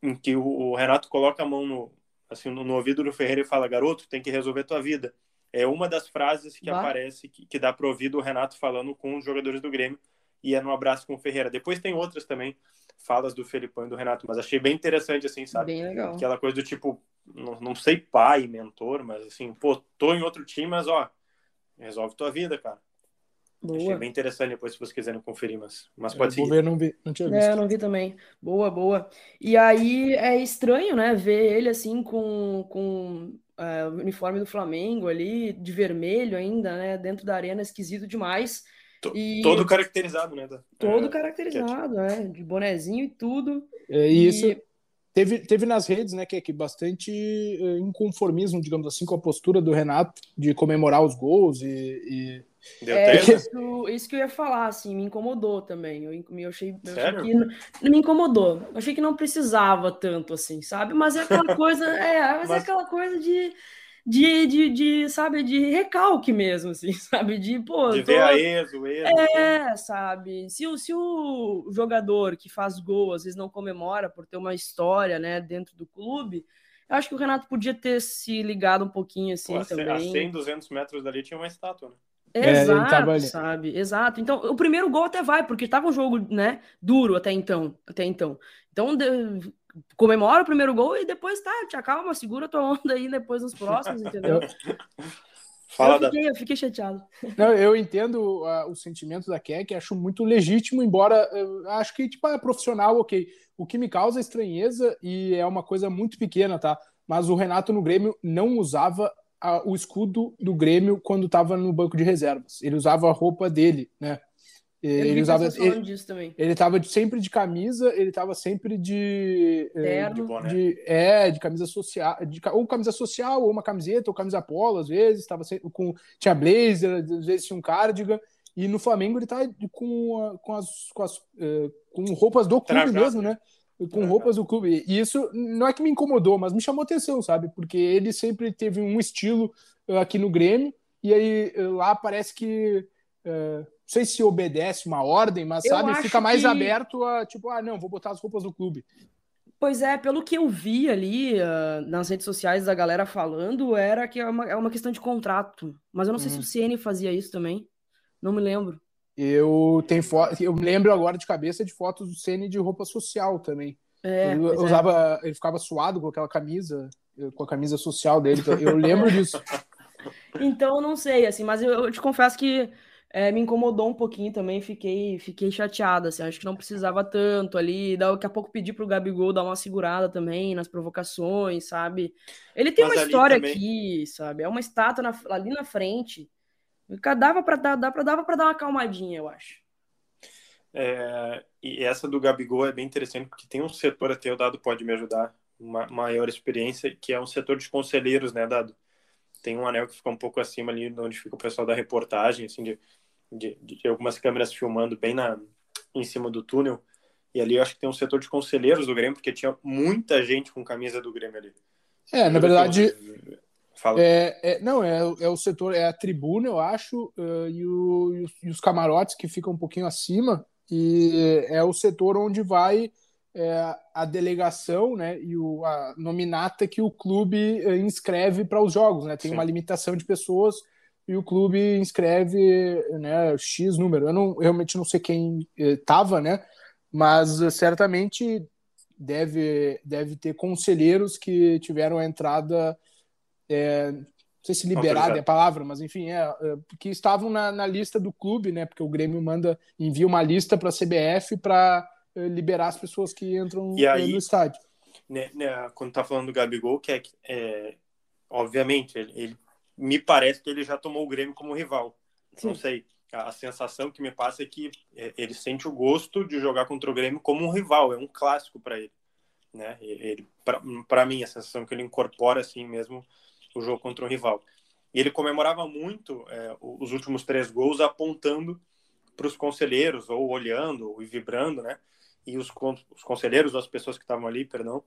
em que o, o, Renato coloca a mão no, assim, no, no, ouvido do Ferreira e fala, garoto, tem que resolver tua vida. É uma das frases que bah. aparece, que, que dá pro ouvido o Renato falando com os jogadores do Grêmio, e é no abraço com o Ferreira. Depois tem outras também, falas do Felipão e do Renato, mas achei bem interessante, assim, sabe? Bem legal. Aquela coisa do tipo, não, não sei pai, mentor, mas assim, pô, tô em outro time, mas ó, resolve tua vida, cara. Boa. Achei bem interessante depois se vocês quiserem conferir, mas, mas pode ser. Ver, não vi, não tinha visto. É, não vi também. Boa, boa. E aí é estranho, né, ver ele assim com, com é, o uniforme do Flamengo ali, de vermelho ainda, né, dentro da arena, esquisito demais. E... Todo caracterizado, né? Todo é, caracterizado, é, de bonezinho e tudo. É, e isso teve, teve nas redes, né, que, que bastante uh, inconformismo, digamos assim, com a postura do Renato de comemorar os gols e. e... Deu é, isso, isso, que eu ia falar, assim, me incomodou também. Eu, eu achei, eu achei que não, me incomodou. Eu achei que não precisava tanto, assim, sabe? Mas é aquela coisa, é, mas, é mas... é aquela coisa de de, de, de, sabe, de recalque mesmo, assim, sabe? De, pô. De tô... ver a Ezo, Ezo. É, assim. sabe? Se o, se o jogador que faz gol às vezes não comemora por ter uma história, né, dentro do clube, eu acho que o Renato podia ter se ligado um pouquinho assim pô, também. A 100, 200 metros dali tinha uma estátua, né? Exato, é, sabe? Exato. Então, o primeiro gol até vai, porque tava um jogo, né, duro até então, até então. Então, de comemora o primeiro gol e depois tá, te acalma, segura tua onda aí depois nos próximos, entendeu? Fala eu, fiquei, da... eu fiquei chateado. Não, eu entendo uh, o sentimento da Keck, acho muito legítimo, embora uh, acho que tipo, é profissional, ok. O que me causa estranheza, e é uma coisa muito pequena, tá? Mas o Renato no Grêmio não usava uh, o escudo do Grêmio quando estava no banco de reservas. Ele usava a roupa dele, né? Ele usava. Ele, ele tava sempre de camisa, ele tava sempre de. É, de, de, é, de camisa social. De, ou camisa social, ou uma camiseta, ou camisa polo, às vezes. Tava sempre, com, tinha blazer, às vezes tinha um cardigan. E no Flamengo ele tá com, com, as, com, as, uh, com roupas do clube Trajado. mesmo, né? Com roupas do clube. E isso não é que me incomodou, mas me chamou atenção, sabe? Porque ele sempre teve um estilo uh, aqui no Grêmio. E aí uh, lá parece que. Uh, sei se obedece uma ordem, mas eu sabe, fica mais que... aberto a tipo, ah, não, vou botar as roupas do clube. Pois é, pelo que eu vi ali uh, nas redes sociais da galera falando, era que é uma, é uma questão de contrato. Mas eu não sei se o uhum. CN fazia isso também. Não me lembro. Eu tenho foto, eu lembro agora de cabeça de fotos do CN de roupa social também. É, ele é. usava, é. ele ficava suado com aquela camisa, com a camisa social dele. Eu lembro disso. Então, não sei, assim, mas eu, eu te confesso que é, me incomodou um pouquinho também, fiquei, fiquei chateada, assim, acho que não precisava tanto ali, daqui a pouco pedir pro Gabigol dar uma segurada também nas provocações, sabe? Ele tem Mas uma história também... aqui, sabe? É uma estátua na, ali na frente. Dava para dar, dava para dar uma calmadinha, eu acho. É, e essa do Gabigol é bem interessante porque tem um setor até o Dado pode me ajudar, uma maior experiência, que é um setor de conselheiros, né, Dado? Tem um anel que fica um pouco acima ali, onde fica o pessoal da reportagem, assim, de de, de, algumas câmeras filmando bem na, em cima do túnel. E ali eu acho que tem um setor de conselheiros do Grêmio, porque tinha muita gente com camisa do Grêmio ali. É, na verdade. Fala. É, é, não, é, é o setor, é a tribuna, eu acho, uh, e, o, e, os, e, os, camarotes que ficam um pouquinho acima, e é o setor onde vai é, a delegação né, e o, a nominata que o clube uh, inscreve para os jogos. Né? Tem Sim. uma limitação de pessoas e o clube inscreve né, X número. Eu não, realmente não sei quem estava, né? Mas eh, certamente deve, deve ter conselheiros que tiveram a entrada, é, não sei se liberada é a palavra, mas enfim, é, é, que estavam na, na, lista do clube, né? Porque o Grêmio manda, envia uma lista para a CBF para é, liberar as pessoas que entram aí, no estádio. Né, né, quando tá falando do Gabigol, que é, é obviamente, ele, ele me parece que ele já tomou o Grêmio como rival. Sim. Não sei. A sensação que me passa é que é, ele sente o gosto de jogar contra o Grêmio como um rival, é um clássico para ele. Né? Ele, para mim, a sensação que ele incorpora assim mesmo o jogo contra um rival. E ele comemorava muito é, os últimos três gols apontando para os conselheiros, ou olhando, e vibrando, né? E os, os conselheiros, as pessoas que estavam ali, perdão,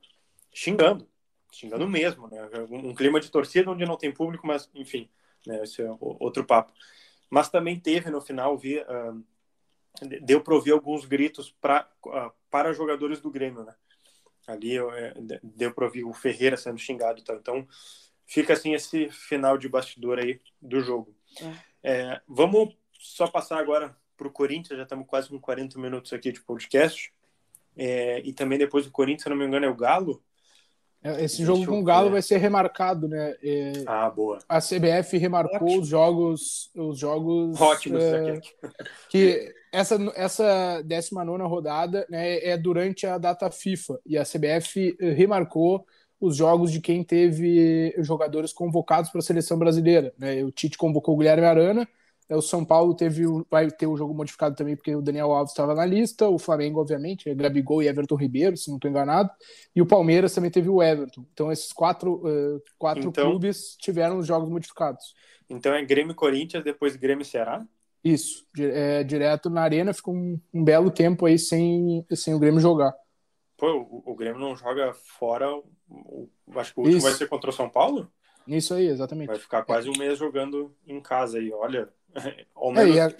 xingando xingando mesmo, né? Um clima de torcida onde não tem público, mas enfim, né? Esse é outro papo. Mas também teve no final, vi, uh, deu para ouvir alguns gritos pra, uh, para jogadores do Grêmio, né? Ali uh, deu para ouvir o Ferreira sendo xingado e tal. Então fica assim esse final de bastidor aí do jogo. É. É, vamos só passar agora para o Corinthians, já estamos quase com 40 minutos aqui de podcast. É, e também depois do Corinthians, se não me engano, é o Galo. É, esse Deixa jogo com o Galo vai ser remarcado, né? É, ah, boa. A CBF remarcou Ótimo. os jogos, os jogos Ótimos, é, que essa essa 19 rodada né, é durante a data FIFA e a CBF remarcou os jogos de quem teve jogadores convocados para a seleção brasileira. Né? O Tite convocou o Guilherme Arana, é, o São Paulo teve vai ter o jogo modificado também porque o Daniel Alves estava na lista, o Flamengo, obviamente, é Gabigol e Everton Ribeiro, se não estou enganado, e o Palmeiras também teve o Everton. Então, esses quatro, uh, quatro então, clubes tiveram os jogos modificados. Então é Grêmio Corinthians, depois Grêmio Ceará? Isso, é, direto na arena, ficou um, um, belo tempo aí sem, sem o Grêmio jogar. Pô, o, o Grêmio não joga fora, o, acho que o último Isso. vai ser contra o São Paulo? Isso aí, exatamente. Vai ficar quase um mês jogando em casa aí, olha, Ou menos, é,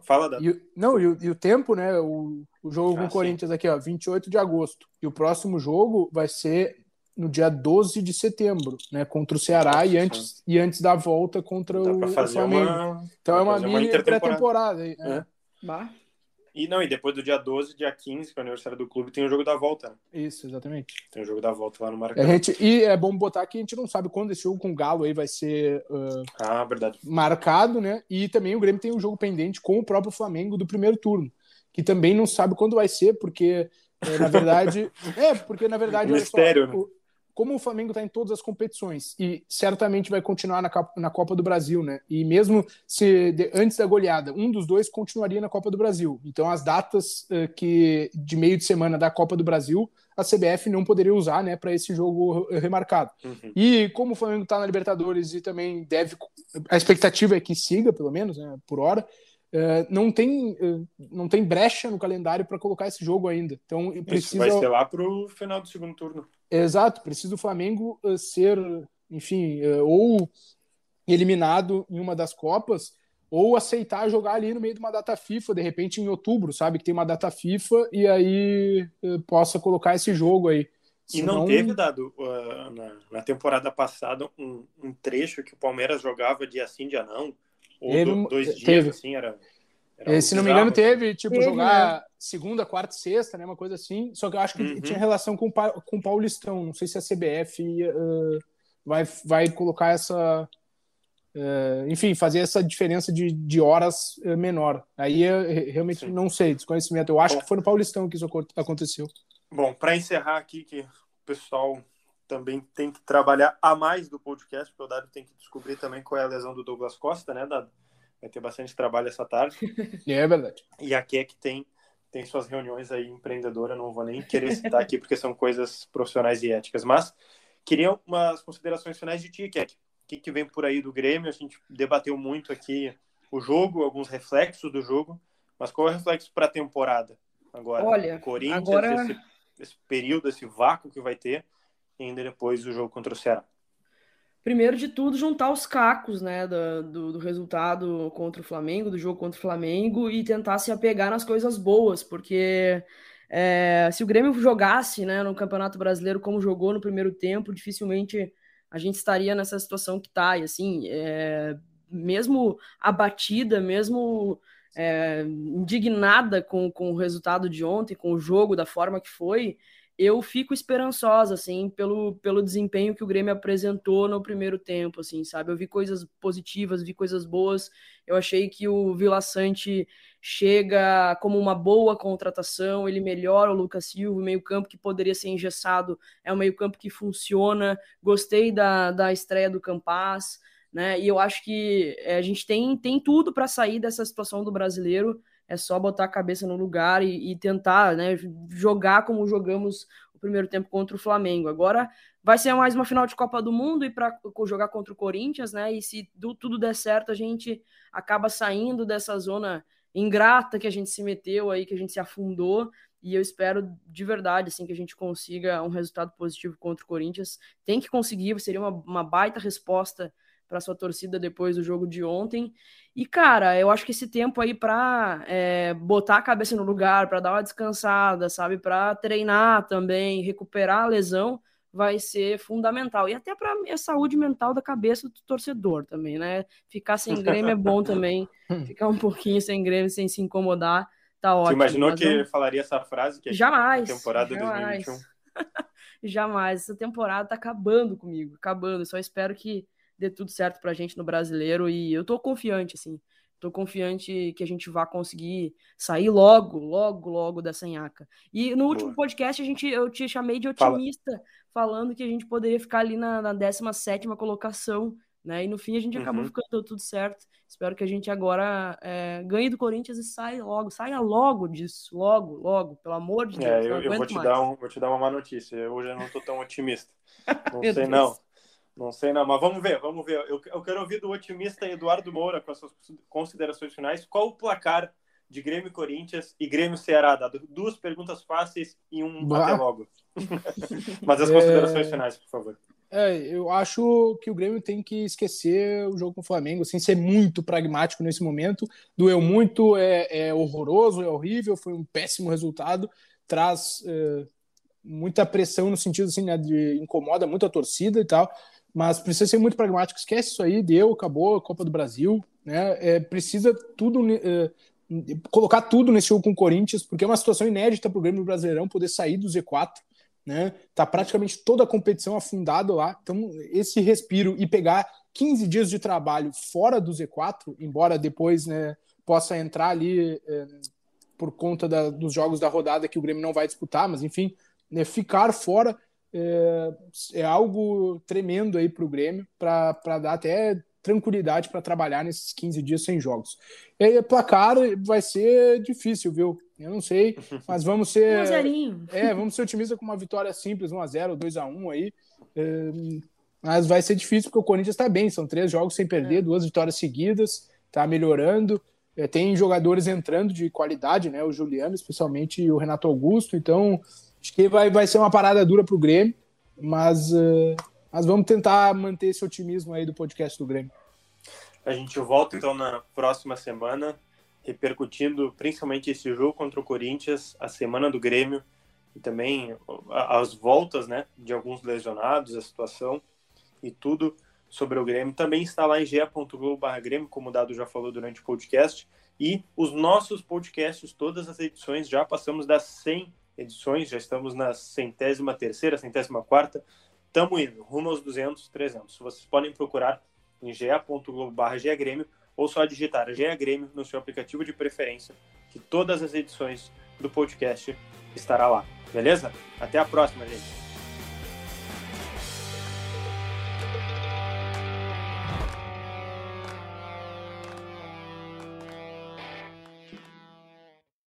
Fala, da... e, Não, e o, e o, tempo, né? O, o jogo ah, com o Corinthians aqui, ó, 28 de agosto. E o próximo jogo vai ser no dia 12 de setembro, né? Contra o Ceará Nossa, e, antes, e antes da volta contra o, o Flamengo. Uma... Então é uma mini pré-temporada. É. É. E não, e depois do dia 12, dia 15, que é o aniversário do clube, tem o jogo da volta. Né? Isso, exatamente. Tem o jogo da volta lá no Maracanã. Gente, e é bom botar que a gente não sabe quando esse jogo com o Galo aí vai ser uh, ah, verdade. marcado, né? E também o Grêmio tem um jogo pendente com o próprio Flamengo do primeiro turno, que também não sabe quando vai ser, porque é, na verdade. é, porque na verdade. Mistério, só, né? Como o Flamengo está em todas as competições e certamente vai continuar na, na Copa do Brasil, né? E mesmo se de, antes da goleada, um dos dois continuaria na Copa do Brasil. Então, as datas uh, que de meio de semana da Copa do Brasil, a CBF não poderia usar, né, para esse jogo remarcado. Uhum. E como o Flamengo está na Libertadores e também deve, a expectativa é que siga, pelo menos, né, por hora. Uh, não tem uh, não tem brecha no calendário para colocar esse jogo ainda. Então precisa. Isso vai ser lá para o final do segundo turno. Exato, precisa o Flamengo uh, ser, enfim, uh, ou eliminado em uma das Copas, ou aceitar jogar ali no meio de uma data FIFA, de repente em outubro, sabe? Que tem uma data FIFA e aí uh, possa colocar esse jogo aí. E não teve, Dado, na, na, temporada passada, um, um, trecho que o Palmeiras jogava dia sim, dia não? Ou do, dois dias, teve. assim, era é, se não me engano, teve, tipo, teve, jogar né? segunda, quarta e sexta, né? Uma coisa assim. Só que eu acho que uhum. tinha relação com, com o Paulistão. Não sei se a CBF uh, vai, vai colocar essa, Uh, enfim, fazer essa diferença de, de horas uh, menor. Aí eu realmente Sim. não sei, desconhecimento. Eu acho Bom, que foi no Paulistão que isso aconteceu. Bom, para encerrar aqui, que o pessoal também tem que trabalhar a mais do podcast, porque o Dado tem que descobrir também qual é a lesão do Douglas Costa, né, Dado? Vai ter bastante trabalho essa tarde. é verdade. E aqui é que tem, tem suas reuniões aí empreendedora, não vou nem querer citar aqui, porque são coisas profissionais e éticas. Mas queria umas considerações finais de ti, Keck que, que vem por aí do Grêmio. A gente debateu muito aqui o jogo, alguns reflexos do jogo, mas qual é o reflexo para a temporada agora? Olha, Corinthians, agora... esse, esse, período, esse vácuo que vai ter, e ainda depois o jogo contra o Ceará. Primeiro de tudo, juntar os cacos né, do, do, do resultado contra o Flamengo, do jogo contra o Flamengo, e tentar se apegar nas coisas boas, porque é, se o Grêmio jogasse né, no Campeonato Brasileiro como jogou no primeiro tempo, dificilmente a gente estaria nessa situação que está. E assim, é, mesmo abatida, mesmo é, indignada com, com o resultado de ontem, com o jogo, da forma que foi, eu fico esperançosa, assim, pelo, pelo desempenho que o Grêmio apresentou no primeiro tempo, assim, sabe? Eu vi coisas positivas, vi coisas boas. Eu achei que o Vila Sante chega como uma boa contratação, ele melhora o Lucas Silva, o meio-campo que poderia ser engessado, é um meio-campo que funciona. Gostei da, da estreia do Campas, né? E eu acho que é, a gente tem, tem tudo para sair dessa situação do brasileiro é só botar a cabeça no lugar e, e tentar né, jogar como jogamos o primeiro tempo contra o Flamengo. Agora vai ser mais uma final de Copa do Mundo e para jogar contra o Corinthians, né? E se do, tudo der certo, a gente acaba saindo dessa zona ingrata que a gente se meteu aí, que a gente se afundou. E eu espero de verdade assim que a gente consiga um resultado positivo contra o Corinthians. Tem que conseguir, seria uma, uma baita resposta para sua torcida depois do jogo de ontem. E, cara, eu acho que esse tempo aí para é, botar a cabeça no lugar, para dar uma descansada, sabe? Para treinar também, recuperar a lesão, vai ser fundamental. E até para a saúde mental da cabeça do torcedor também, né? Ficar sem Grêmio é bom também. Ficar um pouquinho sem Grêmio, sem se incomodar, tá ótimo. Você imaginou que eu... falaria essa frase? Que jamais. Temporada jamais. 2021. jamais. Essa temporada tá acabando comigo, acabando. só espero que dê tudo certo pra gente no brasileiro e eu tô confiante, assim. Tô confiante que a gente vai conseguir sair logo, logo, logo dessa nhaca. E no último Boa. podcast a gente, eu te chamei de otimista, Fala. falando que a gente poderia ficar ali na, na 17 colocação, né? E no fim a gente acabou uhum. ficando tudo certo. Espero que a gente agora é, ganhe do Corinthians e saia logo, saia logo disso, logo, logo, pelo amor de é, Deus. É, eu, eu vou, te dar um, vou te dar uma má notícia. Hoje eu não tô tão otimista. Não sei, Deus. não. Não sei não, mas vamos ver, vamos ver. Eu, eu quero ouvir do otimista Eduardo Moura com as suas considerações finais. Qual o placar de Grêmio Corinthians e Grêmio Ceará? Dado duas perguntas fáceis e um bah. até logo. mas as considerações é... finais, por favor. É, eu acho que o Grêmio tem que esquecer o jogo com o Flamengo, sem ser muito pragmático nesse momento. Doeu muito, é, é horroroso, é horrível, foi um péssimo resultado, traz é, muita pressão no sentido assim, né, de incomoda muito a torcida e tal mas precisa ser muito pragmático. Esquece isso aí, deu, acabou a Copa do Brasil, né? É, precisa tudo é, colocar tudo nesse jogo com o Corinthians, porque é uma situação inédita para o Grêmio Brasileirão poder sair do Z4, né? Tá praticamente toda a competição afundada lá. Então, esse respiro e pegar 15 dias de trabalho fora do Z4, embora depois né, possa entrar ali é, por conta da, dos jogos da rodada que o Grêmio não vai disputar, mas enfim, né, ficar fora é, é algo tremendo aí para o Grêmio, para dar até tranquilidade para trabalhar nesses 15 dias sem jogos. E aí, placar vai ser difícil, viu? Eu não sei, mas vamos ser. Um é, vamos ser otimistas com uma vitória simples, 1x0, 2x1 aí. É, mas vai ser difícil porque o Corinthians está bem, são três jogos sem perder, é. duas vitórias seguidas, está melhorando. É, tem jogadores entrando de qualidade, né? O Juliano, especialmente o Renato Augusto, então Acho que vai, vai ser uma parada dura para o Grêmio, mas, uh, mas vamos tentar manter esse otimismo aí do podcast do Grêmio. A gente volta então na próxima semana, repercutindo principalmente esse jogo contra o Corinthians, a semana do Grêmio e também as voltas né, de alguns lesionados, a situação e tudo sobre o Grêmio. Também está lá em ge.globo.grêmio, como o Dado já falou durante o podcast. E os nossos podcasts, todas as edições, já passamos das 100 edições, já estamos na centésima terceira, centésima quarta, estamos indo rumo aos 200, 300. Vocês podem procurar em ga.globo.grêmio ou só digitar GE Grêmio no seu aplicativo de preferência, que todas as edições do podcast estará lá. Beleza? Até a próxima, gente.